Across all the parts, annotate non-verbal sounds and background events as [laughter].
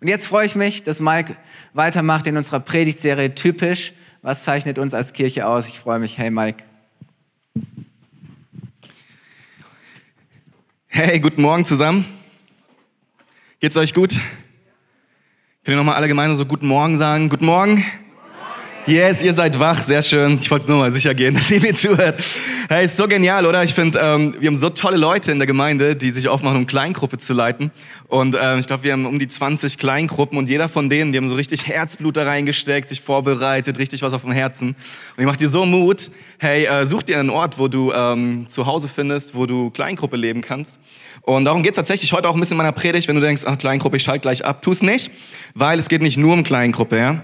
Und jetzt freue ich mich, dass Mike weitermacht in unserer Predigtserie Typisch. Was zeichnet uns als Kirche aus? Ich freue mich. Hey Mike. Hey, guten Morgen zusammen. Geht's euch gut? Könnt ihr nochmal alle gemeinsam so guten Morgen sagen? Guten Morgen. Yes, ihr seid wach, sehr schön. Ich wollte nur mal sicher gehen, [laughs] dass ihr mir zuhört. Hey, ist so genial, oder? Ich finde, ähm, wir haben so tolle Leute in der Gemeinde, die sich aufmachen, um Kleingruppe zu leiten. Und ähm, ich glaube, wir haben um die 20 Kleingruppen und jeder von denen, die haben so richtig Herzblut da reingesteckt, sich vorbereitet, richtig was auf dem Herzen. Und ich mache dir so Mut, hey, äh, such dir einen Ort, wo du ähm, zu Hause findest, wo du Kleingruppe leben kannst. Und darum geht es tatsächlich heute auch ein bisschen in meiner Predigt, wenn du denkst, ach, Kleingruppe, ich schalte gleich ab. Tu es nicht, weil es geht nicht nur um Kleingruppe, ja?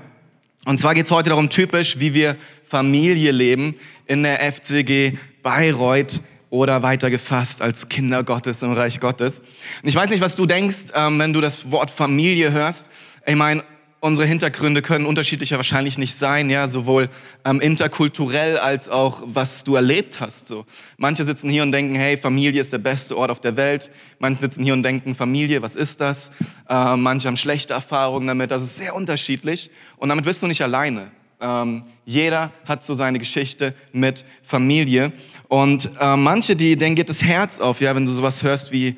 Und zwar geht es heute darum, typisch, wie wir Familie leben in der FCG Bayreuth oder weiter gefasst als Kinder Gottes im Reich Gottes. Und ich weiß nicht, was du denkst, ähm, wenn du das Wort Familie hörst. Ich meine, unsere Hintergründe können unterschiedlicher wahrscheinlich nicht sein, ja, sowohl ähm, interkulturell als auch was du erlebt hast. So, manche sitzen hier und denken, hey, Familie ist der beste Ort auf der Welt. Manche sitzen hier und denken, Familie, was ist das? Äh, manche haben schlechte Erfahrungen damit. Das ist sehr unterschiedlich und damit bist du nicht alleine. Ähm, jeder hat so seine Geschichte mit Familie und äh, manche, die denen geht das Herz auf, ja, wenn du sowas hörst wie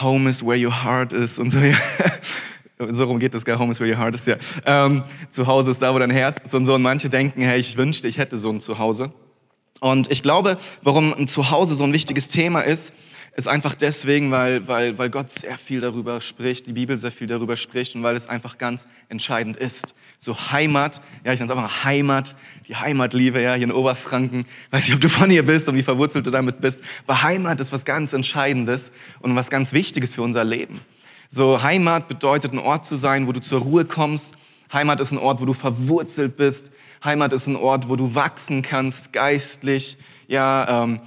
Home is where your heart is und so. [laughs] Ja. So rum geht das, gell? Home is where your heart is, ja. Ähm, zu Hause ist da, wo dein Herz ist und so. Und manche denken, hey, ich wünschte, ich hätte so ein Zuhause. Und ich glaube, warum ein Zuhause so ein wichtiges Thema ist, ist einfach deswegen, weil, weil, weil Gott sehr viel darüber spricht, die Bibel sehr viel darüber spricht und weil es einfach ganz entscheidend ist. So Heimat, ja, ich nenne es einfach Heimat, die Heimatliebe, ja, hier in Oberfranken. Weiß nicht, ob du von hier bist und wie verwurzelt du damit bist. Aber Heimat ist was ganz Entscheidendes und was ganz Wichtiges für unser Leben. So Heimat bedeutet ein Ort zu sein, wo du zur Ruhe kommst. Heimat ist ein Ort, wo du verwurzelt bist. Heimat ist ein Ort, wo du wachsen kannst, geistlich, ja, ähm,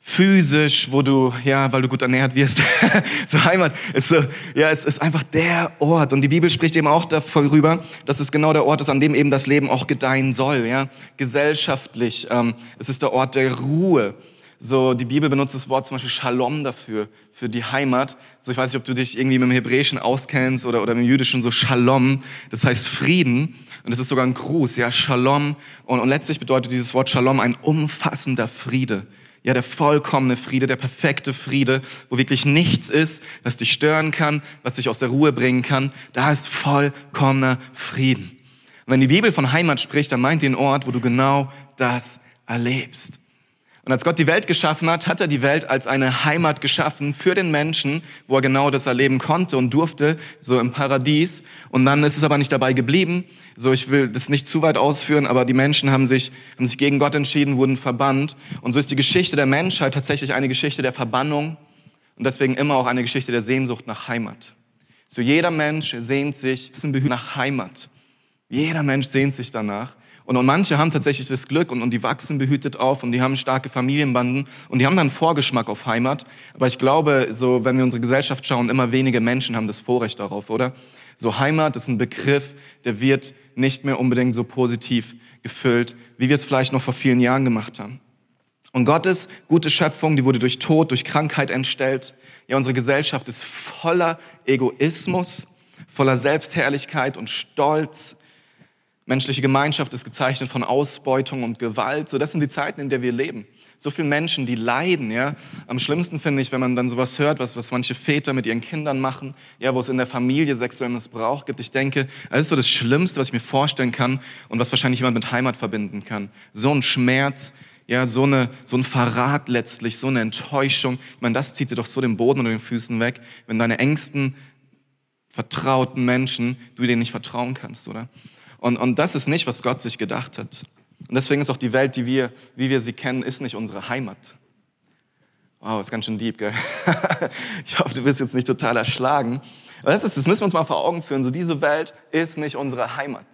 physisch, wo du, ja, weil du gut ernährt wirst. [laughs] so Heimat ist so, ja, es ist einfach der Ort. Und die Bibel spricht eben auch darüber, dass es genau der Ort ist, an dem eben das Leben auch gedeihen soll, ja. Gesellschaftlich. Ähm, es ist der Ort der Ruhe. So, die Bibel benutzt das Wort zum Beispiel Shalom dafür, für die Heimat. So, ich weiß nicht, ob du dich irgendwie mit dem Hebräischen auskennst oder, oder mit dem Jüdischen, so Shalom. Das heißt Frieden. Und das ist sogar ein Gruß, ja, Shalom. Und, und letztlich bedeutet dieses Wort Shalom ein umfassender Friede. Ja, der vollkommene Friede, der perfekte Friede, wo wirklich nichts ist, was dich stören kann, was dich aus der Ruhe bringen kann. Da ist vollkommener Frieden. Und wenn die Bibel von Heimat spricht, dann meint einen Ort, wo du genau das erlebst. Und als Gott die Welt geschaffen hat, hat er die Welt als eine Heimat geschaffen für den Menschen, wo er genau das erleben konnte und durfte, so im Paradies. Und dann ist es aber nicht dabei geblieben. So, ich will das nicht zu weit ausführen, aber die Menschen haben sich, haben sich gegen Gott entschieden, wurden verbannt. Und so ist die Geschichte der Menschheit tatsächlich eine Geschichte der Verbannung und deswegen immer auch eine Geschichte der Sehnsucht nach Heimat. So, jeder Mensch sehnt sich nach Heimat. Jeder Mensch sehnt sich danach. Und, und manche haben tatsächlich das Glück und, und die wachsen behütet auf und die haben starke Familienbanden und die haben dann Vorgeschmack auf Heimat. Aber ich glaube, so, wenn wir unsere Gesellschaft schauen, immer wenige Menschen haben das Vorrecht darauf, oder? So Heimat ist ein Begriff, der wird nicht mehr unbedingt so positiv gefüllt, wie wir es vielleicht noch vor vielen Jahren gemacht haben. Und Gottes gute Schöpfung, die wurde durch Tod, durch Krankheit entstellt. Ja, unsere Gesellschaft ist voller Egoismus, voller Selbstherrlichkeit und Stolz, Menschliche Gemeinschaft ist gezeichnet von Ausbeutung und Gewalt. So, das sind die Zeiten, in der wir leben. So viele Menschen, die leiden, ja. Am schlimmsten finde ich, wenn man dann sowas hört, was, was manche Väter mit ihren Kindern machen, ja, wo es in der Familie sexuellen Missbrauch gibt. Ich denke, das ist so das Schlimmste, was ich mir vorstellen kann und was wahrscheinlich jemand mit Heimat verbinden kann. So ein Schmerz, ja, so, eine, so ein Verrat letztlich, so eine Enttäuschung. Ich meine, das zieht dir doch so den Boden unter den Füßen weg, wenn deine engsten, vertrauten Menschen, du denen nicht vertrauen kannst, oder? Und, und das ist nicht, was Gott sich gedacht hat. Und deswegen ist auch die Welt, die wir, wie wir sie kennen, ist nicht unsere Heimat. Wow, ist ganz schön deep, gell? [laughs] Ich hoffe, du bist jetzt nicht total erschlagen. Aber das, ist, das müssen wir uns mal vor Augen führen. So, diese Welt ist nicht unsere Heimat.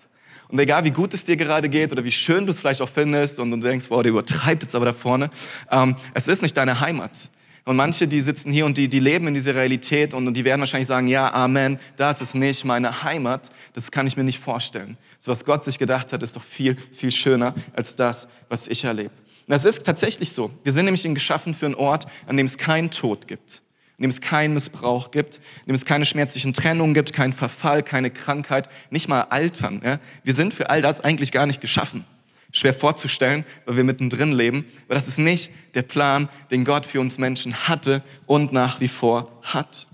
Und egal, wie gut es dir gerade geht oder wie schön du es vielleicht auch findest und du denkst, wow, der übertreibt jetzt aber da vorne, ähm, es ist nicht deine Heimat. Und manche, die sitzen hier und die, die leben in dieser Realität und, und die werden wahrscheinlich sagen, ja, Amen, das ist nicht meine Heimat, das kann ich mir nicht vorstellen. So was Gott sich gedacht hat, ist doch viel, viel schöner als das, was ich erlebe. Und das ist tatsächlich so. Wir sind nämlich geschaffen für einen Ort, an dem es keinen Tod gibt, an dem es keinen Missbrauch gibt, in dem es keine schmerzlichen Trennungen gibt, keinen Verfall, keine Krankheit, nicht mal Altern. Ja? Wir sind für all das eigentlich gar nicht geschaffen. Schwer vorzustellen, weil wir mittendrin leben, aber das ist nicht der Plan, den Gott für uns Menschen hatte und nach wie vor hat.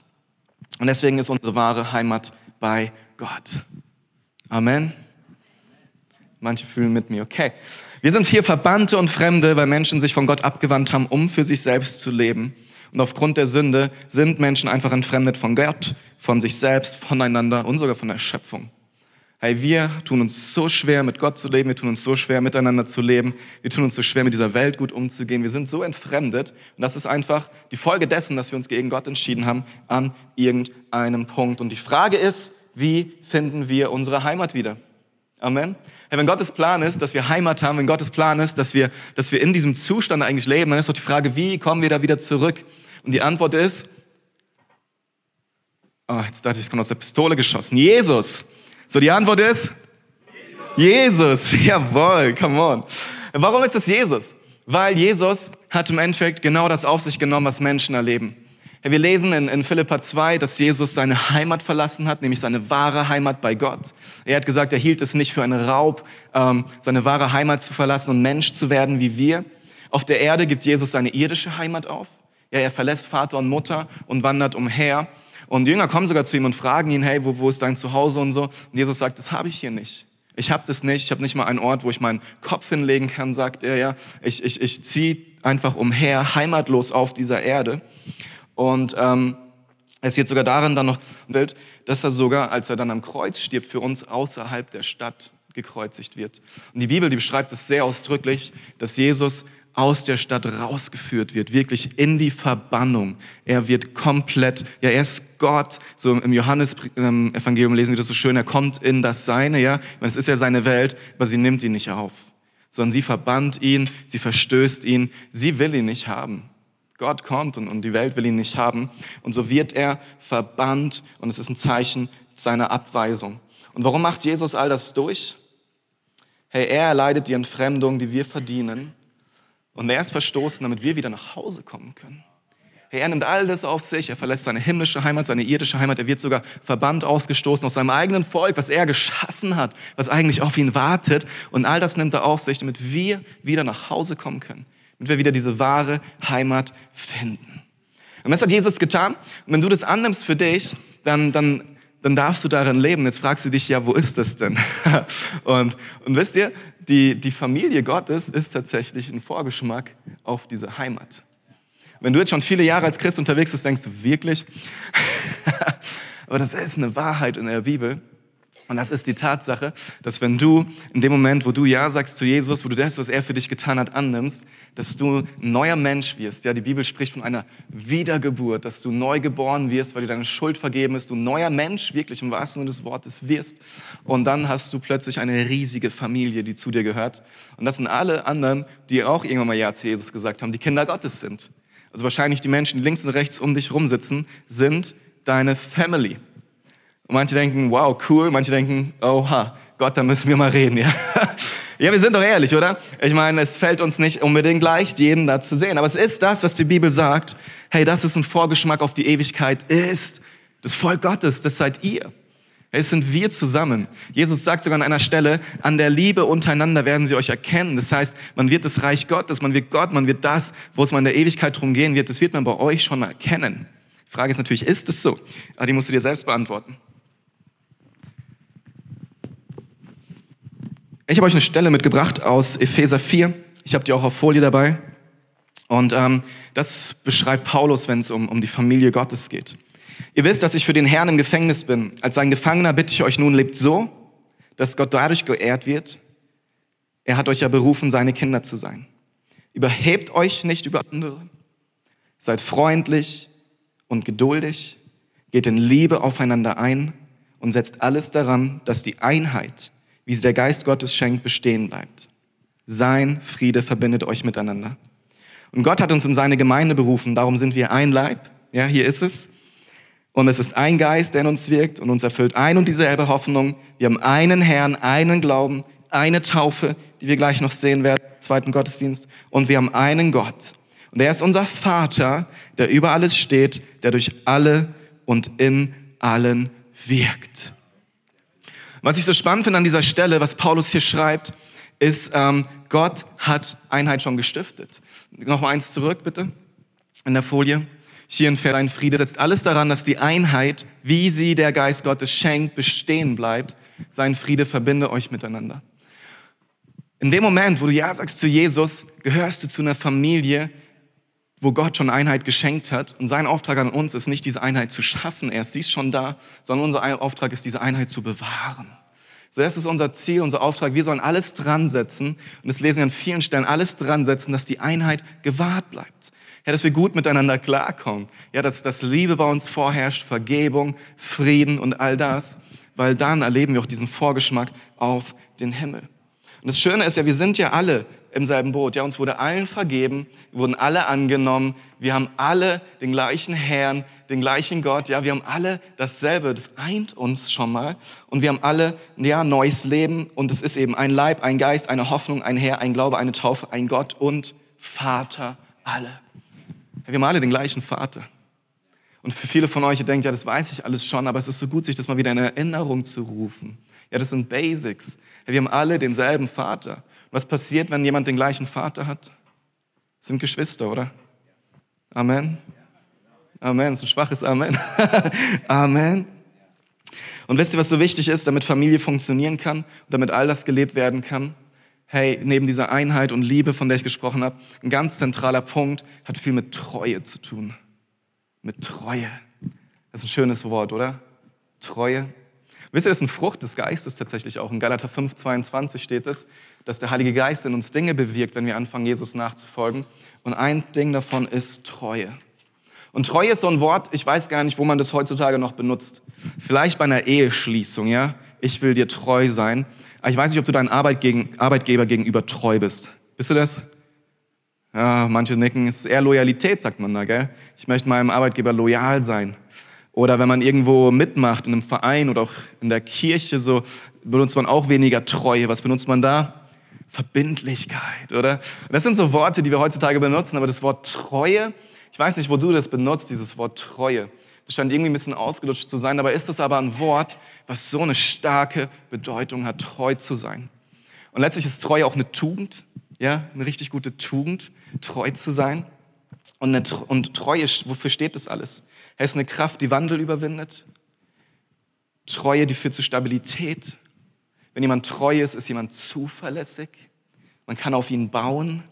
Und deswegen ist unsere wahre Heimat bei Gott. Amen. Manche fühlen mit mir, okay. Wir sind hier Verbannte und Fremde, weil Menschen sich von Gott abgewandt haben, um für sich selbst zu leben. Und aufgrund der Sünde sind Menschen einfach entfremdet von Gott, von sich selbst, voneinander und sogar von der Schöpfung. Hey, wir tun uns so schwer, mit Gott zu leben, wir tun uns so schwer, miteinander zu leben, wir tun uns so schwer, mit dieser Welt gut umzugehen, wir sind so entfremdet und das ist einfach die Folge dessen, dass wir uns gegen Gott entschieden haben an irgendeinem Punkt. Und die Frage ist, wie finden wir unsere Heimat wieder? Amen. Hey, wenn Gottes Plan ist, dass wir Heimat haben, wenn Gottes Plan ist, dass wir, dass wir in diesem Zustand eigentlich leben, dann ist doch die Frage, wie kommen wir da wieder zurück? Und die Antwort ist, oh, jetzt dachte ich, es kommt aus der Pistole geschossen. Jesus. So, die Antwort ist, Jesus. Jesus. [laughs] Jawohl, come on. Warum ist es Jesus? Weil Jesus hat im Endeffekt genau das auf sich genommen, was Menschen erleben. Wir lesen in, in Philippa 2, dass Jesus seine Heimat verlassen hat, nämlich seine wahre Heimat bei Gott. Er hat gesagt, er hielt es nicht für einen Raub, ähm, seine wahre Heimat zu verlassen und Mensch zu werden wie wir. Auf der Erde gibt Jesus seine irdische Heimat auf. Ja, er verlässt Vater und Mutter und wandert umher. Und Jünger kommen sogar zu ihm und fragen ihn, hey, wo, wo ist dein Zuhause und so. Und Jesus sagt, das habe ich hier nicht. Ich habe das nicht. Ich habe nicht mal einen Ort, wo ich meinen Kopf hinlegen kann, sagt er ja. Ich, ich, ich ziehe einfach umher, heimatlos auf dieser Erde. Und ähm, es wird sogar darin dann noch Bild, dass er sogar, als er dann am Kreuz stirbt, für uns außerhalb der Stadt gekreuzigt wird. Und die Bibel, die beschreibt es sehr ausdrücklich, dass Jesus aus der Stadt rausgeführt wird, wirklich in die Verbannung. Er wird komplett, ja, er ist Gott. So im Johannes-Evangelium lesen wir das so schön, er kommt in das Seine, ja. Es ist ja seine Welt, aber sie nimmt ihn nicht auf, sondern sie verbannt ihn, sie verstößt ihn, sie will ihn nicht haben. Gott kommt und, und die Welt will ihn nicht haben. Und so wird er verbannt und es ist ein Zeichen seiner Abweisung. Und warum macht Jesus all das durch? Hey, er erleidet die Entfremdung, die wir verdienen. Und er ist verstoßen, damit wir wieder nach Hause kommen können. Er nimmt all das auf sich. Er verlässt seine himmlische Heimat, seine irdische Heimat. Er wird sogar verbannt, ausgestoßen aus seinem eigenen Volk, was er geschaffen hat, was eigentlich auf ihn wartet. Und all das nimmt er auf sich, damit wir wieder nach Hause kommen können damit wir wieder diese wahre Heimat finden. Und das hat Jesus getan. Und wenn du das annimmst für dich, dann, dann, dann darfst du darin leben. Jetzt fragst du dich, ja, wo ist das denn? [laughs] und, und wisst ihr, die, die Familie Gottes ist tatsächlich ein Vorgeschmack auf diese Heimat. Wenn du jetzt schon viele Jahre als Christ unterwegs bist, denkst du wirklich, [laughs] aber das ist eine Wahrheit in der Bibel. Und das ist die Tatsache, dass wenn du in dem Moment, wo du Ja sagst zu Jesus, wo du das, was er für dich getan hat, annimmst, dass du ein neuer Mensch wirst. Ja, die Bibel spricht von einer Wiedergeburt, dass du neu geboren wirst, weil dir deine Schuld vergeben ist, du ein neuer Mensch wirklich im wahrsten Sinne des Wortes wirst. Und dann hast du plötzlich eine riesige Familie, die zu dir gehört. Und das sind alle anderen, die auch irgendwann mal Ja zu Jesus gesagt haben, die Kinder Gottes sind. Also wahrscheinlich die Menschen, die links und rechts um dich rumsitzen, sind deine Family. Und manche denken, wow, cool. Manche denken, oha, Gott, da müssen wir mal reden. Ja, [laughs] ja wir sind doch ehrlich, oder? Ich meine, es fällt uns nicht unbedingt leicht, jeden da zu sehen. Aber es ist das, was die Bibel sagt. Hey, das ist ein Vorgeschmack auf die Ewigkeit, ist das Volk Gottes, das seid ihr. Es sind wir zusammen. Jesus sagt sogar an einer Stelle, an der Liebe untereinander werden sie euch erkennen. Das heißt, man wird das Reich Gottes, man wird Gott, man wird das, wo es mal in der Ewigkeit drum gehen wird, das wird man bei euch schon erkennen. Die Frage ist natürlich, ist es so? Aber die musst du dir selbst beantworten. Ich habe euch eine Stelle mitgebracht aus Epheser 4. Ich habe die auch auf Folie dabei. Und ähm, das beschreibt Paulus, wenn es um, um die Familie Gottes geht. Ihr wisst, dass ich für den Herrn im Gefängnis bin. Als sein Gefangener bitte ich euch nun, lebt so, dass Gott dadurch geehrt wird. Er hat euch ja berufen, seine Kinder zu sein. Überhebt euch nicht über andere. Seid freundlich und geduldig. Geht in Liebe aufeinander ein und setzt alles daran, dass die Einheit wie sie der Geist Gottes schenkt, bestehen bleibt. Sein Friede verbindet euch miteinander. Und Gott hat uns in seine Gemeinde berufen, darum sind wir ein Leib. Ja, hier ist es. Und es ist ein Geist, der in uns wirkt und uns erfüllt ein und dieselbe Hoffnung. Wir haben einen Herrn, einen Glauben, eine Taufe, die wir gleich noch sehen werden, zweiten Gottesdienst. Und wir haben einen Gott. Und er ist unser Vater, der über alles steht, der durch alle und in allen wirkt. Was ich so spannend finde an dieser Stelle, was Paulus hier schreibt, ist, ähm, Gott hat Einheit schon gestiftet. Noch mal eins zurück, bitte, in der Folie. Hier in Verein Friede setzt alles daran, dass die Einheit, wie sie der Geist Gottes schenkt, bestehen bleibt. Sein Friede verbinde euch miteinander. In dem Moment, wo du Ja sagst zu Jesus, gehörst du zu einer Familie, wo Gott schon Einheit geschenkt hat. Und sein Auftrag an uns ist nicht, diese Einheit zu schaffen, erst sie ist schon da, sondern unser Auftrag ist, diese Einheit zu bewahren. So, das ist unser Ziel, unser Auftrag. Wir sollen alles dran setzen, und das lesen wir an vielen Stellen, alles dran setzen, dass die Einheit gewahrt bleibt. Ja, dass wir gut miteinander klarkommen. Ja, dass, dass Liebe bei uns vorherrscht, Vergebung, Frieden und all das. Weil dann erleben wir auch diesen Vorgeschmack auf den Himmel. Und das Schöne ist ja, wir sind ja alle im selben Boot. Ja, uns wurde allen vergeben, wurden alle angenommen, wir haben alle den gleichen Herrn, den gleichen Gott. Ja, wir haben alle dasselbe, das eint uns schon mal. Und wir haben alle ja, neues Leben und es ist eben ein Leib, ein Geist, eine Hoffnung, ein Herr, ein Glaube, eine Taufe, ein Gott und Vater, alle. Wir haben alle den gleichen Vater. Und für viele von euch, ihr denkt, ja, das weiß ich alles schon, aber es ist so gut, sich das mal wieder in Erinnerung zu rufen. Ja, das sind Basics. Wir haben alle denselben Vater. Was passiert, wenn jemand den gleichen Vater hat? Das sind Geschwister, oder? Amen. Amen. Das ist ein schwaches Amen. [laughs] Amen. Und wisst ihr, was so wichtig ist, damit Familie funktionieren kann und damit all das gelebt werden kann? Hey, neben dieser Einheit und Liebe, von der ich gesprochen habe, ein ganz zentraler Punkt hat viel mit Treue zu tun. Mit Treue. Das ist ein schönes Wort, oder? Treue. Wisst ihr, das ist eine Frucht des Geistes tatsächlich auch. In Galater 5, 22 steht es, dass der Heilige Geist in uns Dinge bewirkt, wenn wir anfangen, Jesus nachzufolgen. Und ein Ding davon ist Treue. Und Treue ist so ein Wort, ich weiß gar nicht, wo man das heutzutage noch benutzt. Vielleicht bei einer Eheschließung, ja? Ich will dir treu sein. Aber ich weiß nicht, ob du deinem Arbeitgeber gegenüber treu bist. Bist du das? Ja, manche nicken, es ist eher Loyalität, sagt man da, gell? Ich möchte meinem Arbeitgeber loyal sein. Oder wenn man irgendwo mitmacht, in einem Verein oder auch in der Kirche, so benutzt man auch weniger Treue. Was benutzt man da? Verbindlichkeit, oder? das sind so Worte, die wir heutzutage benutzen, aber das Wort Treue, ich weiß nicht, wo du das benutzt, dieses Wort Treue. Das scheint irgendwie ein bisschen ausgelutscht zu sein, dabei ist es aber ein Wort, was so eine starke Bedeutung hat, treu zu sein. Und letztlich ist Treue auch eine Tugend, ja, eine richtig gute Tugend, treu zu sein. Und, eine, und Treue, wofür steht das alles? Er ist eine Kraft, die Wandel überwindet. Treue, die führt zu Stabilität. Wenn jemand treu ist, ist jemand zuverlässig. Man kann auf ihn bauen.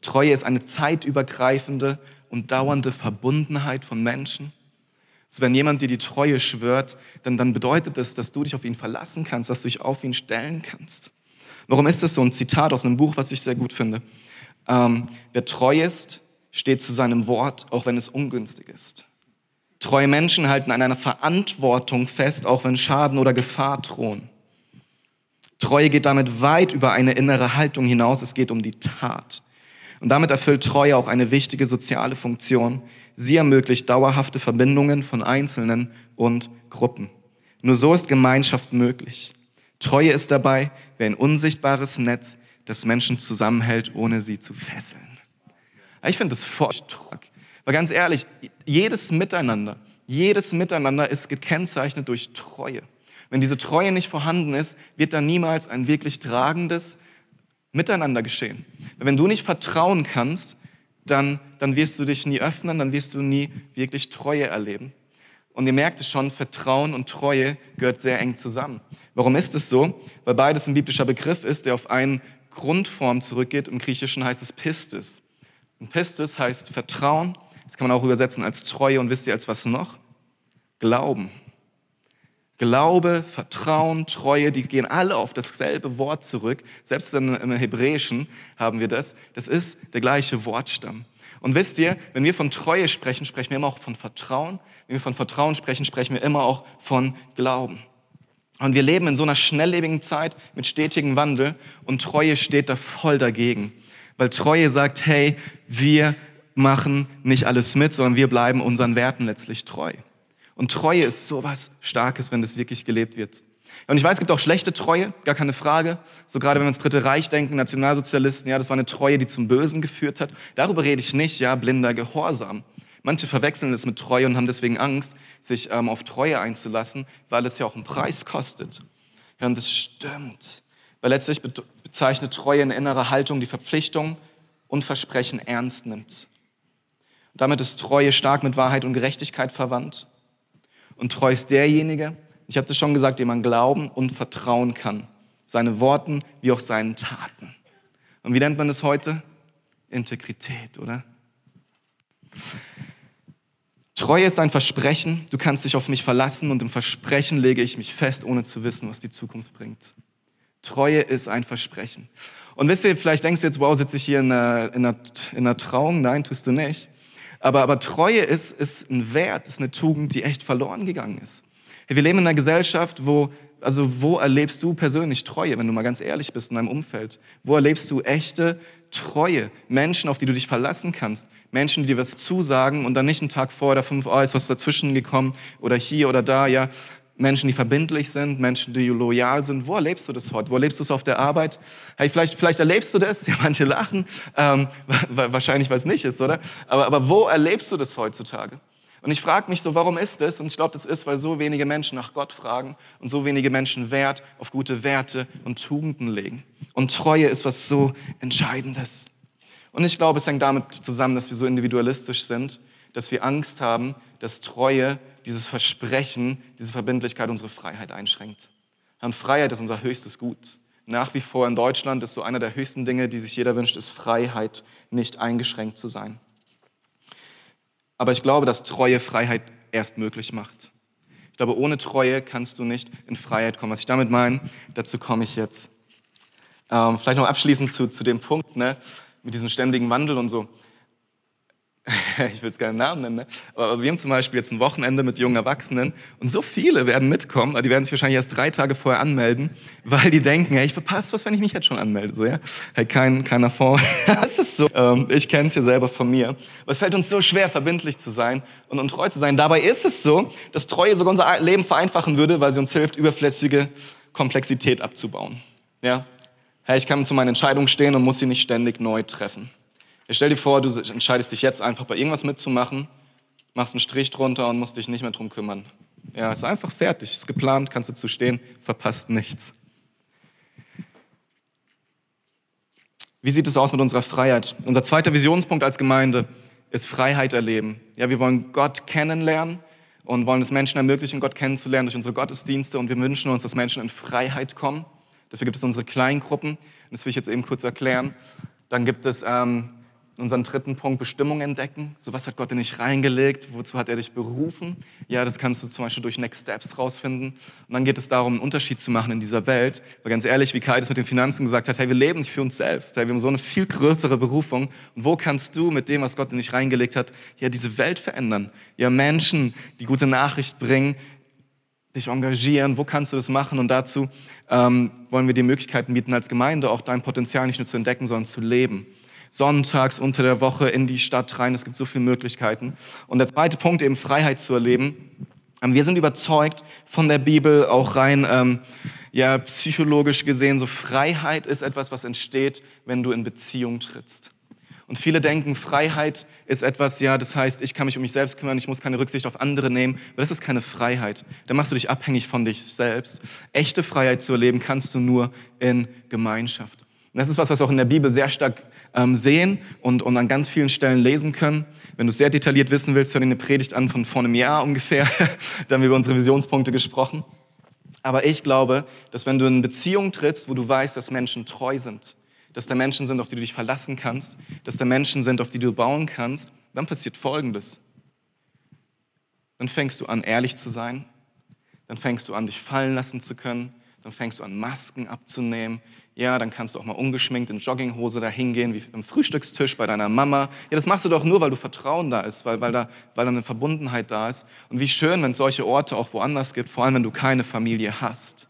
Treue ist eine zeitübergreifende und dauernde Verbundenheit von Menschen. Also wenn jemand dir die Treue schwört, dann, dann bedeutet das, dass du dich auf ihn verlassen kannst, dass du dich auf ihn stellen kannst. Warum ist das so? Ein Zitat aus einem Buch, was ich sehr gut finde. Ähm, wer treu ist, steht zu seinem Wort, auch wenn es ungünstig ist. Treue Menschen halten an einer Verantwortung fest, auch wenn Schaden oder Gefahr drohen. Treue geht damit weit über eine innere Haltung hinaus, es geht um die Tat. Und damit erfüllt Treue auch eine wichtige soziale Funktion. Sie ermöglicht dauerhafte Verbindungen von Einzelnen und Gruppen. Nur so ist Gemeinschaft möglich. Treue ist dabei wie ein unsichtbares Netz, das Menschen zusammenhält, ohne sie zu fesseln. Ich finde das voll weil ganz ehrlich, jedes Miteinander, jedes Miteinander ist gekennzeichnet durch Treue. Wenn diese Treue nicht vorhanden ist, wird dann niemals ein wirklich tragendes Miteinander geschehen. Wenn du nicht vertrauen kannst, dann, dann wirst du dich nie öffnen, dann wirst du nie wirklich Treue erleben. Und ihr merkt es schon, Vertrauen und Treue gehört sehr eng zusammen. Warum ist es so? Weil beides ein biblischer Begriff ist, der auf eine Grundform zurückgeht. Im Griechischen heißt es Pistis. Und Pistis heißt Vertrauen das kann man auch übersetzen als Treue und wisst ihr als was noch? Glauben. Glaube, Vertrauen, Treue, die gehen alle auf dasselbe Wort zurück. Selbst im Hebräischen haben wir das. Das ist der gleiche Wortstamm. Und wisst ihr, wenn wir von Treue sprechen, sprechen wir immer auch von Vertrauen. Wenn wir von Vertrauen sprechen, sprechen wir immer auch von Glauben. Und wir leben in so einer schnelllebigen Zeit mit stetigem Wandel und Treue steht da voll dagegen. Weil Treue sagt, hey, wir machen nicht alles mit, sondern wir bleiben unseren Werten letztlich treu. Und Treue ist sowas Starkes, wenn das wirklich gelebt wird. Und ich weiß, es gibt auch schlechte Treue, gar keine Frage. So gerade wenn wir ins Dritte Reich denken, Nationalsozialisten, ja, das war eine Treue, die zum Bösen geführt hat. Darüber rede ich nicht, ja, blinder Gehorsam. Manche verwechseln es mit Treue und haben deswegen Angst, sich ähm, auf Treue einzulassen, weil es ja auch einen Preis kostet. Ja, und das stimmt. Weil letztlich bezeichnet Treue eine innere Haltung, die Verpflichtung und Versprechen ernst nimmt. damit ist Treue stark mit Wahrheit und Gerechtigkeit verwandt. Und treu ist derjenige, ich habe das schon gesagt, dem man glauben und vertrauen kann. Seine Worten wie auch seinen Taten. Und wie nennt man das heute? Integrität, oder? Treue ist ein Versprechen, du kannst dich auf mich verlassen und im Versprechen lege ich mich fest, ohne zu wissen, was die Zukunft bringt. Treue ist ein Versprechen. Und wisst ihr, vielleicht denkst du jetzt, wow, sitze ich hier in einer, in einer, in einer Trauung? Nein, tust du nicht. Aber, aber Treue ist, ist ein Wert, ist eine Tugend, die echt verloren gegangen ist. Wir leben in einer Gesellschaft, wo, also wo erlebst du persönlich Treue, wenn du mal ganz ehrlich bist in deinem Umfeld? Wo erlebst du echte Treue, Menschen, auf die du dich verlassen kannst, Menschen, die dir was zusagen und dann nicht einen Tag vorher oder fünf, oh, ist was dazwischen gekommen oder hier oder da, ja, Menschen, die verbindlich sind, Menschen, die loyal sind. Wo erlebst du das heute? Wo erlebst du es auf der Arbeit? Hey, vielleicht, vielleicht erlebst du das, [laughs] ja, manche lachen, ähm, wahrscheinlich, weil es nicht ist, oder? Aber, aber wo erlebst du das heutzutage? Und ich frage mich so, warum ist das? Und ich glaube, das ist, weil so wenige Menschen nach Gott fragen und so wenige Menschen Wert auf gute Werte und Tugenden legen. Und Treue ist was so Entscheidendes. Und ich glaube, es hängt damit zusammen, dass wir so individualistisch sind, dass wir Angst haben, dass Treue, dieses Versprechen, diese Verbindlichkeit unsere Freiheit einschränkt. Und Freiheit ist unser höchstes Gut. Nach wie vor in Deutschland ist so einer der höchsten Dinge, die sich jeder wünscht, ist Freiheit, nicht eingeschränkt zu sein. Aber ich glaube, dass Treue Freiheit erst möglich macht. Ich glaube, ohne Treue kannst du nicht in Freiheit kommen. Was ich damit meine, dazu komme ich jetzt. Ähm, vielleicht noch abschließend zu, zu dem Punkt, ne, mit diesem ständigen Wandel und so. [laughs] ich will es keinen Namen nennen, ne? aber wir haben zum Beispiel jetzt ein Wochenende mit jungen Erwachsenen und so viele werden mitkommen, die werden sich wahrscheinlich erst drei Tage vorher anmelden, weil die denken, hey, ich verpasse was, wenn ich mich jetzt schon anmelde. So, ja? Hey, kein, keiner Fonds, [laughs] das ist so. Ähm, ich kenne es ja selber von mir. Aber es fällt uns so schwer, verbindlich zu sein und, und treu zu sein. Dabei ist es so, dass Treue sogar unser Leben vereinfachen würde, weil sie uns hilft, überflüssige Komplexität abzubauen. Ja? Hey, ich kann zu meinen Entscheidungen stehen und muss sie nicht ständig neu treffen. Ich stell dir vor, du entscheidest dich jetzt einfach bei irgendwas mitzumachen, machst einen Strich drunter und musst dich nicht mehr drum kümmern. Ja, ist einfach fertig, ist geplant, kannst du zu stehen, verpasst nichts. Wie sieht es aus mit unserer Freiheit? Unser zweiter Visionspunkt als Gemeinde ist Freiheit erleben. Ja, wir wollen Gott kennenlernen und wollen es Menschen ermöglichen, Gott kennenzulernen durch unsere Gottesdienste und wir wünschen uns, dass Menschen in Freiheit kommen. Dafür gibt es unsere Kleingruppen. Das will ich jetzt eben kurz erklären. Dann gibt es ähm, unseren dritten Punkt Bestimmung entdecken. So was hat Gott in dich reingelegt? Wozu hat er dich berufen? Ja, das kannst du zum Beispiel durch Next Steps rausfinden. Und dann geht es darum, einen Unterschied zu machen in dieser Welt. Weil ganz ehrlich, wie Kai das mit den Finanzen gesagt hat, hey, wir leben nicht für uns selbst. Hey, wir haben so eine viel größere Berufung. Und wo kannst du mit dem, was Gott in dich reingelegt hat, ja, diese Welt verändern? Ja, Menschen, die gute Nachricht bringen, dich engagieren, wo kannst du das machen? Und dazu ähm, wollen wir dir Möglichkeiten bieten, als Gemeinde auch dein Potenzial nicht nur zu entdecken, sondern zu leben sonntags unter der Woche in die Stadt rein. Es gibt so viele Möglichkeiten. Und der zweite Punkt, eben Freiheit zu erleben. Ähm, wir sind überzeugt von der Bibel, auch rein ähm, ja, psychologisch gesehen, so Freiheit ist etwas, was entsteht, wenn du in Beziehung trittst. Und viele denken, Freiheit ist etwas, ja, das heißt, ich kann mich um mich selbst kümmern, ich muss keine Rücksicht auf andere nehmen. Aber das ist keine Freiheit. Da machst du dich abhängig von dich selbst. Echte Freiheit zu erleben kannst du nur in Gemeinschaft. Und das ist was, was wir auch in der Bibel sehr stark ähm, sehen und, und an ganz vielen Stellen lesen können. Wenn du sehr detailliert wissen willst, hör dir eine Predigt an von vor einem Jahr ungefähr. [laughs] da haben wir über unsere Visionspunkte gesprochen. Aber ich glaube, dass wenn du in Beziehungen trittst, wo du weißt, dass Menschen treu sind, dass da Menschen sind, auf die du dich verlassen kannst, dass da Menschen sind, auf die du bauen kannst, dann passiert Folgendes. Dann fängst du an, ehrlich zu sein. Dann fängst du an, dich fallen lassen zu können. Dann fängst du an, Masken abzunehmen ja, dann kannst du auch mal ungeschminkt in Jogginghose da hingehen, wie am Frühstückstisch bei deiner Mama. Ja, das machst du doch nur, weil du Vertrauen da ist, weil, weil, da, weil da eine Verbundenheit da ist. Und wie schön, wenn es solche Orte auch woanders gibt, vor allem wenn du keine Familie hast.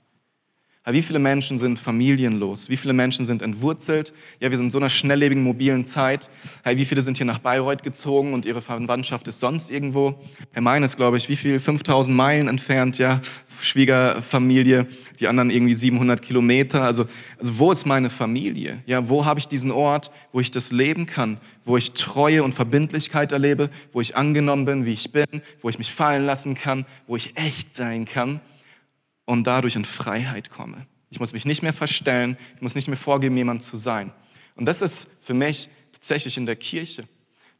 Wie viele Menschen sind familienlos? Wie viele Menschen sind entwurzelt? Ja, wir sind in so einer schnelllebigen, mobilen Zeit. Hey, wie viele sind hier nach Bayreuth gezogen und ihre Verwandtschaft ist sonst irgendwo? Herr meine ist, glaube ich, wie viel? 5000 Meilen entfernt, ja, Schwiegerfamilie, die anderen irgendwie 700 Kilometer. Also, also wo ist meine Familie? Ja, wo habe ich diesen Ort, wo ich das leben kann, wo ich Treue und Verbindlichkeit erlebe, wo ich angenommen bin, wie ich bin, wo ich mich fallen lassen kann, wo ich echt sein kann? Und dadurch in Freiheit komme. Ich muss mich nicht mehr verstellen, ich muss nicht mehr vorgeben, jemand zu sein. Und das ist für mich tatsächlich in der Kirche.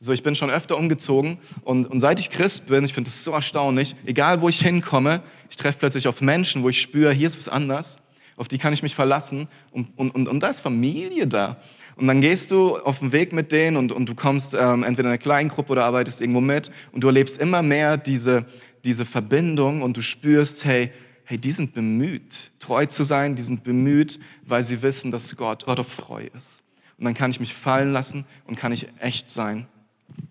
So, ich bin schon öfter umgezogen und, und seit ich Christ bin, ich finde es so erstaunlich, egal wo ich hinkomme, ich treffe plötzlich auf Menschen, wo ich spüre, hier ist was anders, auf die kann ich mich verlassen und, und, und, und da ist Familie da. Und dann gehst du auf den Weg mit denen und, und du kommst ähm, entweder in einer kleinen Gruppe oder arbeitest irgendwo mit und du erlebst immer mehr diese, diese Verbindung und du spürst, hey, hey, die sind bemüht, treu zu sein, die sind bemüht, weil sie wissen, dass Gott, Gott auf treu ist. Und dann kann ich mich fallen lassen und kann ich echt sein.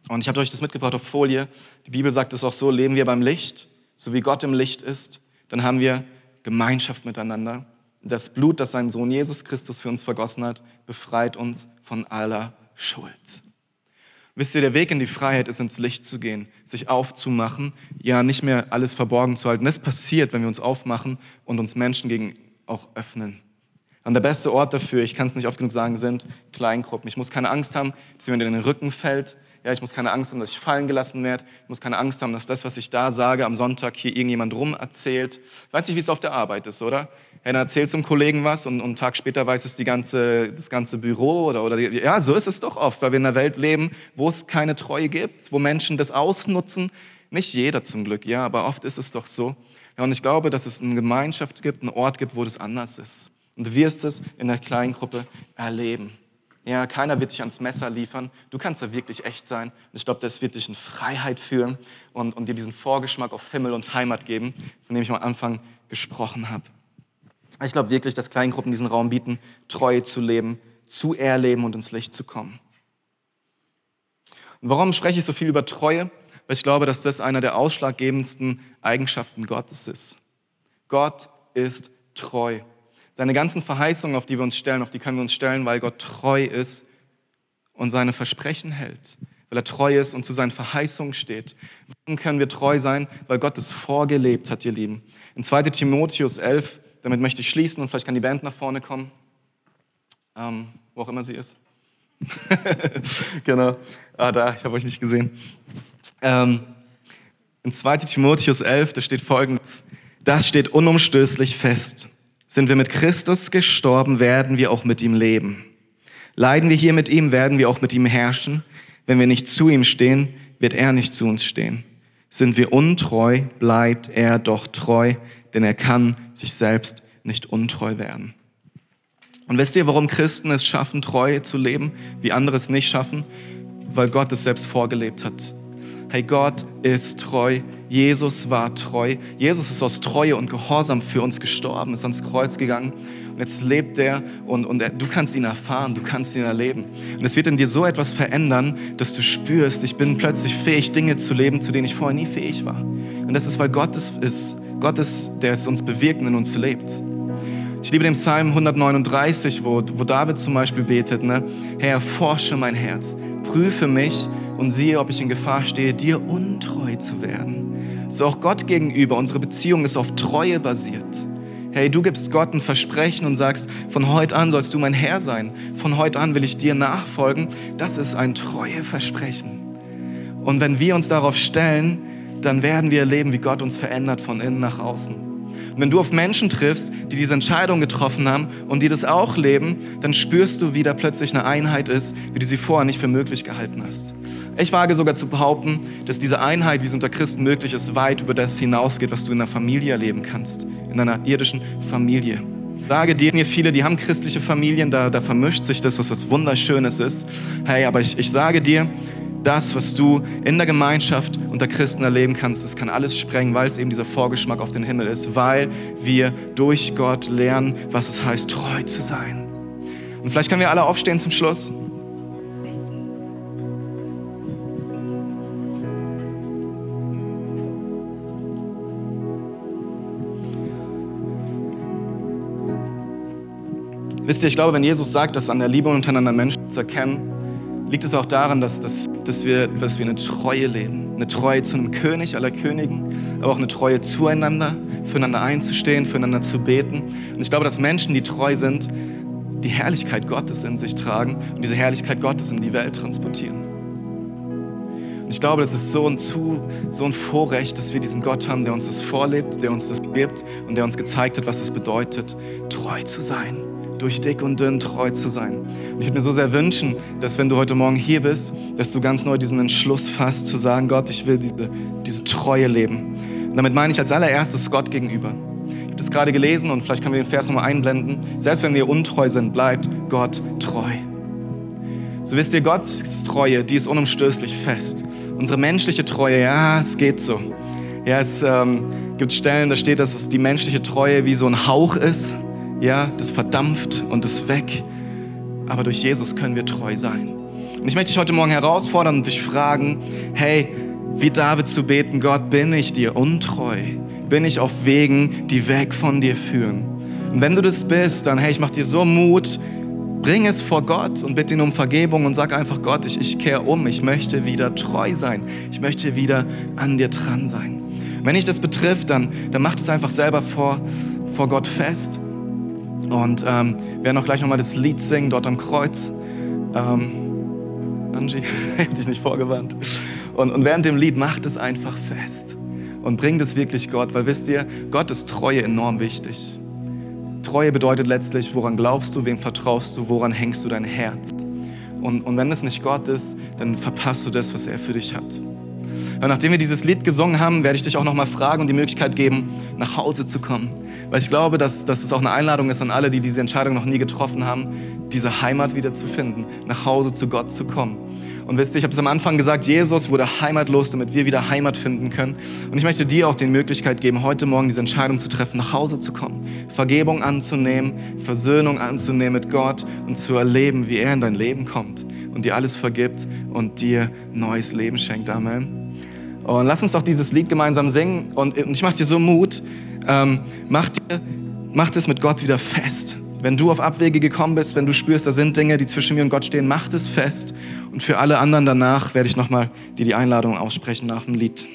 Und ich habe euch das mitgebracht auf Folie. Die Bibel sagt es auch so, leben wir beim Licht, so wie Gott im Licht ist, dann haben wir Gemeinschaft miteinander. Das Blut, das sein Sohn Jesus Christus für uns vergossen hat, befreit uns von aller Schuld. Wisst ihr, der Weg in die Freiheit ist, ins Licht zu gehen, sich aufzumachen, ja, nicht mehr alles verborgen zu halten. Das passiert, wenn wir uns aufmachen und uns Menschen gegen auch öffnen. Und der beste Ort dafür, ich kann es nicht oft genug sagen, sind Kleingruppen. Ich muss keine Angst haben, dass jemand in den Rücken fällt. Ja, ich muss keine Angst haben, dass ich fallen gelassen werde. Ich muss keine Angst haben, dass das, was ich da sage, am Sonntag hier irgendjemand rum erzählt. Weiß nicht, wie es auf der Arbeit ist, oder? Ja, dann erzählst du einem Kollegen was und, und einen Tag später weiß es die ganze, das ganze Büro oder, oder ja, so ist es doch oft, weil wir in einer Welt leben, wo es keine Treue gibt, wo Menschen das ausnutzen. Nicht jeder zum Glück, ja, aber oft ist es doch so. Ja, und ich glaube, dass es eine Gemeinschaft gibt, einen Ort gibt, wo das anders ist. Und du wirst es in der kleinen Gruppe erleben. Ja, keiner wird dich ans Messer liefern. Du kannst da wirklich echt sein. Und ich glaube, das wird dich in Freiheit führen und, und dir diesen Vorgeschmack auf Himmel und Heimat geben, von dem ich am Anfang gesprochen habe. Ich glaube wirklich, dass Kleingruppen diesen Raum bieten, treu zu leben, zu erleben und ins Licht zu kommen. Und warum spreche ich so viel über Treue? Weil ich glaube, dass das einer der ausschlaggebendsten Eigenschaften Gottes ist. Gott ist treu. Seine ganzen Verheißungen, auf die wir uns stellen, auf die können wir uns stellen, weil Gott treu ist und seine Versprechen hält, weil er treu ist und zu seinen Verheißungen steht. Warum können wir treu sein? Weil Gott es vorgelebt hat, ihr Lieben. In 2 Timotheus 11, damit möchte ich schließen und vielleicht kann die Band nach vorne kommen, ähm, wo auch immer sie ist. [laughs] genau, ah, da, ich habe euch nicht gesehen. Ähm, in 2 Timotheus 11, da steht folgendes, das steht unumstößlich fest. Sind wir mit Christus gestorben, werden wir auch mit ihm leben. Leiden wir hier mit ihm, werden wir auch mit ihm herrschen. Wenn wir nicht zu ihm stehen, wird er nicht zu uns stehen. Sind wir untreu, bleibt er doch treu, denn er kann sich selbst nicht untreu werden. Und wisst ihr, warum Christen es schaffen, treu zu leben, wie andere es nicht schaffen? Weil Gott es selbst vorgelebt hat. Hey, Gott ist treu. Jesus war treu. Jesus ist aus Treue und Gehorsam für uns gestorben, ist ans Kreuz gegangen. Und jetzt lebt er und, und er, du kannst ihn erfahren, du kannst ihn erleben. Und es wird in dir so etwas verändern, dass du spürst, ich bin plötzlich fähig, Dinge zu leben, zu denen ich vorher nie fähig war. Und das ist, weil Gott es ist. Gott ist, der es uns bewirkt und in uns lebt. Ich liebe den Psalm 139, wo, wo David zum Beispiel betet, ne? Herr, forsche mein Herz, prüfe mich und siehe, ob ich in Gefahr stehe, dir untreu zu werden. So auch Gott gegenüber, unsere Beziehung ist auf Treue basiert. Hey, du gibst Gott ein Versprechen und sagst, von heute an sollst du mein Herr sein. Von heute an will ich dir nachfolgen. Das ist ein treue Versprechen. Und wenn wir uns darauf stellen, dann werden wir erleben, wie Gott uns verändert von innen nach außen. Und wenn du auf Menschen triffst, die diese Entscheidung getroffen haben und die das auch leben, dann spürst du, wie da plötzlich eine Einheit ist, wie du sie vorher nicht für möglich gehalten hast. Ich wage sogar zu behaupten, dass diese Einheit, wie es unter Christen möglich ist, weit über das hinausgeht, was du in einer Familie erleben kannst, in einer irdischen Familie. Ich sage dir, viele, die haben christliche Familien, da, da vermischt sich das, was was Wunderschönes ist. Hey, aber ich, ich sage dir, das, was du in der Gemeinschaft unter Christen erleben kannst, das kann alles sprengen, weil es eben dieser Vorgeschmack auf den Himmel ist, weil wir durch Gott lernen, was es heißt, treu zu sein. Und vielleicht können wir alle aufstehen zum Schluss. Wisst ihr, ich glaube, wenn Jesus sagt, dass an der Liebe untereinander Menschen zu erkennen, liegt es auch daran, dass, dass, dass, wir, dass wir eine Treue leben. Eine Treue zu einem König aller Königen, aber auch eine Treue zueinander, füreinander einzustehen, füreinander zu beten. Und ich glaube, dass Menschen, die treu sind, die Herrlichkeit Gottes in sich tragen und diese Herrlichkeit Gottes in die Welt transportieren. Und ich glaube, das ist so ein, zu, so ein Vorrecht, dass wir diesen Gott haben, der uns das vorlebt, der uns das gibt und der uns gezeigt hat, was es bedeutet, treu zu sein durch dick und dünn treu zu sein. Und ich würde mir so sehr wünschen, dass wenn du heute Morgen hier bist, dass du ganz neu diesen Entschluss fasst, zu sagen, Gott, ich will diese, diese Treue leben. Und damit meine ich als allererstes Gott gegenüber. Ich habe das gerade gelesen und vielleicht können wir den Vers nochmal einblenden. Selbst wenn wir untreu sind, bleibt Gott treu. So wisst ihr, Gottes Treue, die ist unumstößlich fest. Unsere menschliche Treue, ja, es geht so. Ja, es ähm, gibt Stellen, da steht, dass es die menschliche Treue wie so ein Hauch ist ja, das verdampft und ist weg. Aber durch Jesus können wir treu sein. Und ich möchte dich heute Morgen herausfordern und dich fragen, hey, wie David zu beten, Gott, bin ich dir untreu? Bin ich auf Wegen, die weg von dir führen? Und wenn du das bist, dann, hey, ich mache dir so Mut, bring es vor Gott und bitte ihn um Vergebung und sag einfach, Gott, ich, ich kehre um, ich möchte wieder treu sein. Ich möchte wieder an dir dran sein. Wenn dich das betrifft, dann, dann mach es einfach selber vor, vor Gott fest. Und ähm, werden auch gleich nochmal das Lied singen, dort am Kreuz. Ähm, Angie, [laughs] ich habe dich nicht vorgewarnt. Und, und während dem Lied macht es einfach fest und bringt es wirklich Gott, weil wisst ihr, Gott ist Treue enorm wichtig. Treue bedeutet letztlich, woran glaubst du, wem vertraust du, woran hängst du dein Herz. Und, und wenn es nicht Gott ist, dann verpasst du das, was er für dich hat. Und nachdem wir dieses Lied gesungen haben, werde ich dich auch noch mal fragen und die Möglichkeit geben, nach Hause zu kommen. Weil ich glaube, dass, dass es auch eine Einladung ist an alle, die diese Entscheidung noch nie getroffen haben, diese Heimat wieder zu finden, nach Hause zu Gott zu kommen. Und wisst ihr, ich habe es am Anfang gesagt, Jesus wurde heimatlos, damit wir wieder Heimat finden können. Und ich möchte dir auch die Möglichkeit geben, heute Morgen diese Entscheidung zu treffen, nach Hause zu kommen, Vergebung anzunehmen, Versöhnung anzunehmen mit Gott und zu erleben, wie er in dein Leben kommt und dir alles vergibt und dir neues Leben schenkt. Amen. Und lass uns doch dieses Lied gemeinsam singen. Und ich mache dir so Mut, ähm, mach, dir, mach das mit Gott wieder fest. Wenn du auf Abwege gekommen bist, wenn du spürst, da sind Dinge, die zwischen mir und Gott stehen, mach das fest. Und für alle anderen danach werde ich nochmal dir die Einladung aussprechen nach dem Lied.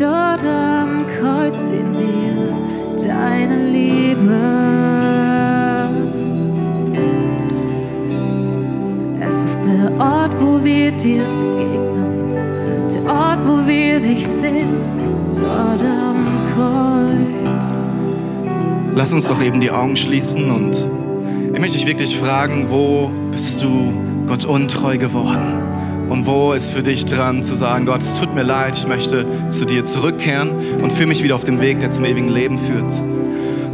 Dort am Kreuz sehen wir deine Liebe. Ort, wo wir dir begegnen, der Ort, wo wir dich sehen, dort am Kreuz. Lass uns doch eben die Augen schließen und ich möchte dich wirklich fragen, wo bist du Gott untreu geworden? Und wo ist für dich dran zu sagen, Gott, es tut mir leid, ich möchte zu dir zurückkehren und führe mich wieder auf dem Weg, der zum ewigen Leben führt.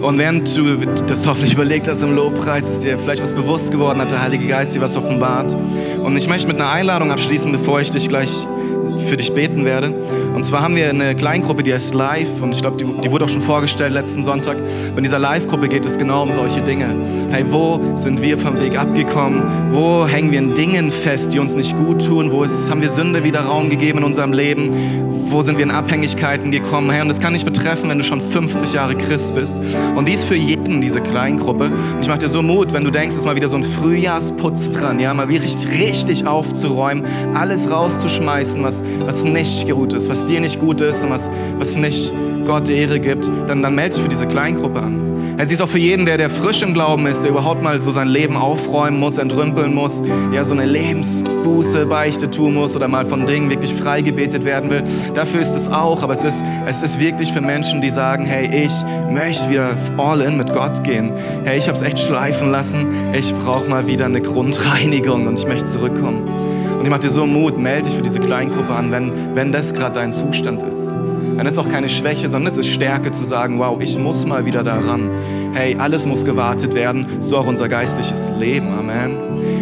Und während du das hoffentlich überlegt hast im Lobpreis, ist dir vielleicht was bewusst geworden, hat der Heilige Geist dir was offenbart. Und ich möchte mit einer Einladung abschließen, bevor ich dich gleich für dich beten werde. Und zwar haben wir eine Kleingruppe, die heißt Live und ich glaube, die, die, wurde auch schon vorgestellt letzten Sonntag. Und in dieser Live-Gruppe geht es genau um solche Dinge. Hey, wo sind wir vom Weg abgekommen? Wo hängen wir in Dingen fest, die uns nicht gut tun? Wo ist, haben wir Sünde wieder Raum gegeben in unserem Leben? Wo sind wir in Abhängigkeiten gekommen? Hey, und das kann nicht betreffen, wenn du schon 50 Jahre Christ bist. Und dies für jeden, diese Kleingruppe. Und ich mache dir so Mut, wenn du denkst, es ist mal wieder so ein Frühjahrsputz dran, ja, mal richtig, richtig aufzuräumen, alles rauszuschmeißen, was, was nicht gut ist, was dir nicht gut ist und was, was nicht Gott Ehre gibt, dann, dann melde dich für diese Kleingruppe an. Sie ist auch für jeden, der, der frisch im Glauben ist, der überhaupt mal so sein Leben aufräumen muss, entrümpeln muss, ja, so eine Lebensbuße, Beichte tun muss oder mal von Dingen wirklich freigebetet werden will. Dafür ist es auch, aber es ist, es ist wirklich für Menschen, die sagen, hey, ich möchte wieder all in mit Gott gehen. Hey, ich habe es echt schleifen lassen, ich brauche mal wieder eine Grundreinigung und ich möchte zurückkommen. Und ich mache dir so Mut, melde dich für diese Kleingruppe an, wenn, wenn das gerade dein Zustand ist. Dann ist auch keine Schwäche, sondern es ist Stärke zu sagen, wow, ich muss mal wieder daran. Hey, alles muss gewartet werden, so auch unser geistliches Leben. Amen.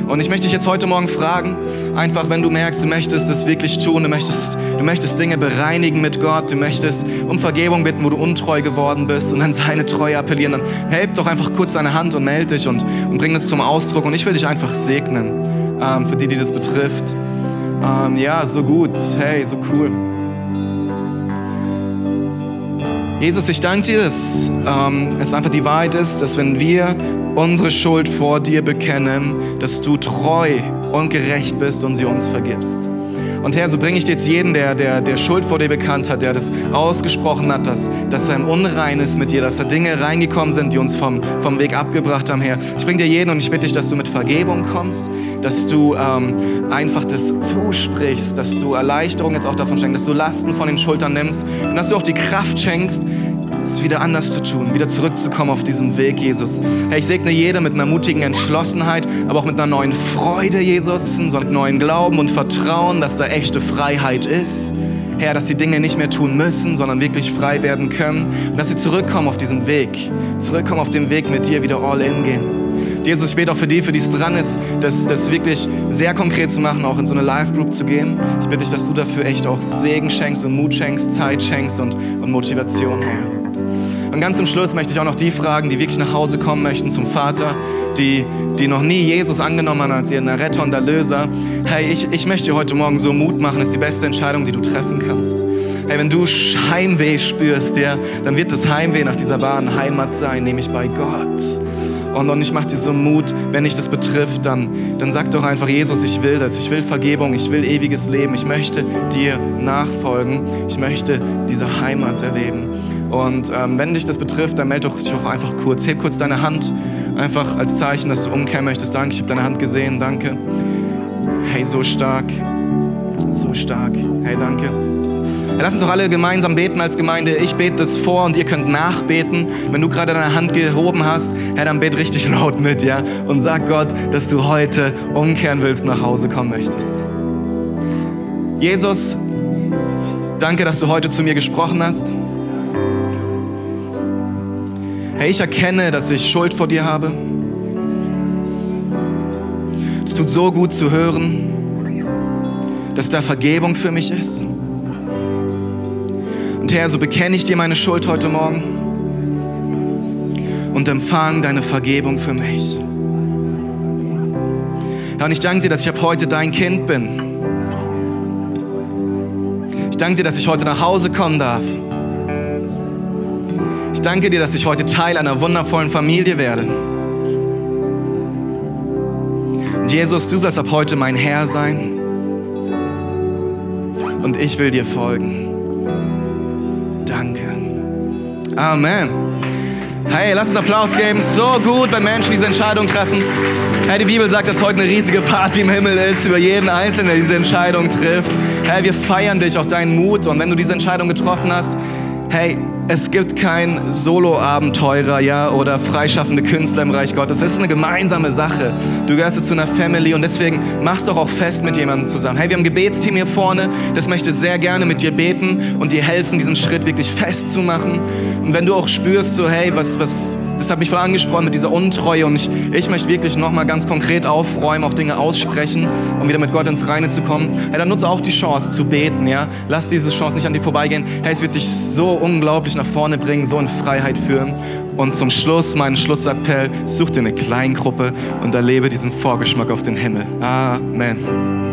Und ich möchte dich jetzt heute Morgen fragen, einfach wenn du merkst, du möchtest das wirklich tun, du möchtest, du möchtest Dinge bereinigen mit Gott, du möchtest um Vergebung bitten, wo du untreu geworden bist und dann seine Treue appellieren, dann heb doch einfach kurz deine Hand und melde dich und, und bring das zum Ausdruck. Und ich will dich einfach segnen ähm, für die, die das betrifft. Ähm, ja, so gut. Hey, so cool. Jesus, ich danke dir, dass ähm, es einfach die Wahrheit ist, dass wenn wir unsere Schuld vor dir bekennen, dass du treu und gerecht bist und sie uns vergibst. Und Herr, so bringe ich dir jetzt jeden, der, der, der Schuld vor dir bekannt hat, der das ausgesprochen hat, dass, dass er im Unrein ist mit dir, dass da Dinge reingekommen sind, die uns vom, vom Weg abgebracht haben, Herr. Ich bringe dir jeden und ich bitte dich, dass du mit Vergebung kommst, dass du ähm, einfach das zusprichst, dass du Erleichterung jetzt auch davon schenkst, dass du Lasten von den Schultern nimmst und dass du auch die Kraft schenkst, es wieder anders zu tun, wieder zurückzukommen auf diesem Weg, Jesus. Herr, ich segne jede mit einer mutigen Entschlossenheit, aber auch mit einer neuen Freude, Jesus, einem neuen Glauben und Vertrauen, dass da echte Freiheit ist. Herr, dass sie Dinge nicht mehr tun müssen, sondern wirklich frei werden können und dass sie zurückkommen auf diesem Weg, zurückkommen auf dem Weg mit dir, wieder all in gehen. Jesus, ich bete auch für die, für die es dran ist, das, das wirklich sehr konkret zu machen, auch in so eine Live-Group zu gehen. Ich bitte dich, dass du dafür echt auch Segen schenkst und Mut schenkst, Zeit schenkst und, und Motivation, Herr. Und ganz zum Schluss möchte ich auch noch die fragen, die wirklich nach Hause kommen möchten zum Vater, die, die noch nie Jesus angenommen haben als ihren Retter und Erlöser. Hey, ich, ich möchte dir heute Morgen so Mut machen, das ist die beste Entscheidung, die du treffen kannst. Hey, wenn du Heimweh spürst, ja, dann wird das Heimweh nach dieser wahren Heimat sein, nämlich bei Gott. Und, und ich mache dir so Mut, wenn dich das betrifft, dann, dann sag doch einfach, Jesus, ich will das. Ich will Vergebung, ich will ewiges Leben. Ich möchte dir nachfolgen. Ich möchte diese Heimat erleben. Und ähm, wenn dich das betrifft, dann melde dich doch einfach kurz. Heb kurz deine Hand, einfach als Zeichen, dass du umkehren möchtest. Danke, ich habe deine Hand gesehen. Danke. Hey, so stark. So stark. Hey, danke. Hey, lass uns doch alle gemeinsam beten als Gemeinde. Ich bete das vor und ihr könnt nachbeten. Wenn du gerade deine Hand gehoben hast, hey, dann bet richtig [laughs] laut mit, ja? Und sag Gott, dass du heute umkehren willst, nach Hause kommen möchtest. Jesus, danke, dass du heute zu mir gesprochen hast. Hey, ich erkenne, dass ich Schuld vor dir habe. Es tut so gut zu hören, dass da Vergebung für mich ist. Und Herr, so bekenne ich dir meine Schuld heute Morgen und empfange deine Vergebung für mich. Herr, und ich danke dir, dass ich ab heute dein Kind bin. Ich danke dir, dass ich heute nach Hause kommen darf. Danke dir, dass ich heute Teil einer wundervollen Familie werde. Und Jesus, du sollst ab heute mein Herr sein. Und ich will dir folgen. Danke. Amen. Hey, lass uns Applaus geben. So gut, wenn Menschen diese Entscheidung treffen. Hey, die Bibel sagt, dass heute eine riesige Party im Himmel ist über jeden Einzelnen, der diese Entscheidung trifft. Hey, wir feiern dich, auch deinen Mut. Und wenn du diese Entscheidung getroffen hast, hey, es gibt kein Solo-Abenteurer, ja, oder freischaffende Künstler im Reich Gottes. Es ist eine gemeinsame Sache. Du gehörst zu einer Family und deswegen machst doch auch fest mit jemandem zusammen. Hey, wir haben ein Gebetsteam hier vorne, das möchte sehr gerne mit dir beten und dir helfen, diesen Schritt wirklich festzumachen. Und wenn du auch spürst, so, hey, was, was, das hat mich voll angesprochen mit dieser Untreue und ich, ich möchte wirklich nochmal ganz konkret aufräumen, auch Dinge aussprechen, um wieder mit Gott ins Reine zu kommen. Hey, dann nutze auch die Chance zu beten, ja. Lass diese Chance nicht an dir vorbeigehen. Hey, es wird dich so unglaublich nach vorne bringen, so in Freiheit führen. Und zum Schluss, mein Schlussappell, such dir eine Kleingruppe und erlebe diesen Vorgeschmack auf den Himmel. Amen.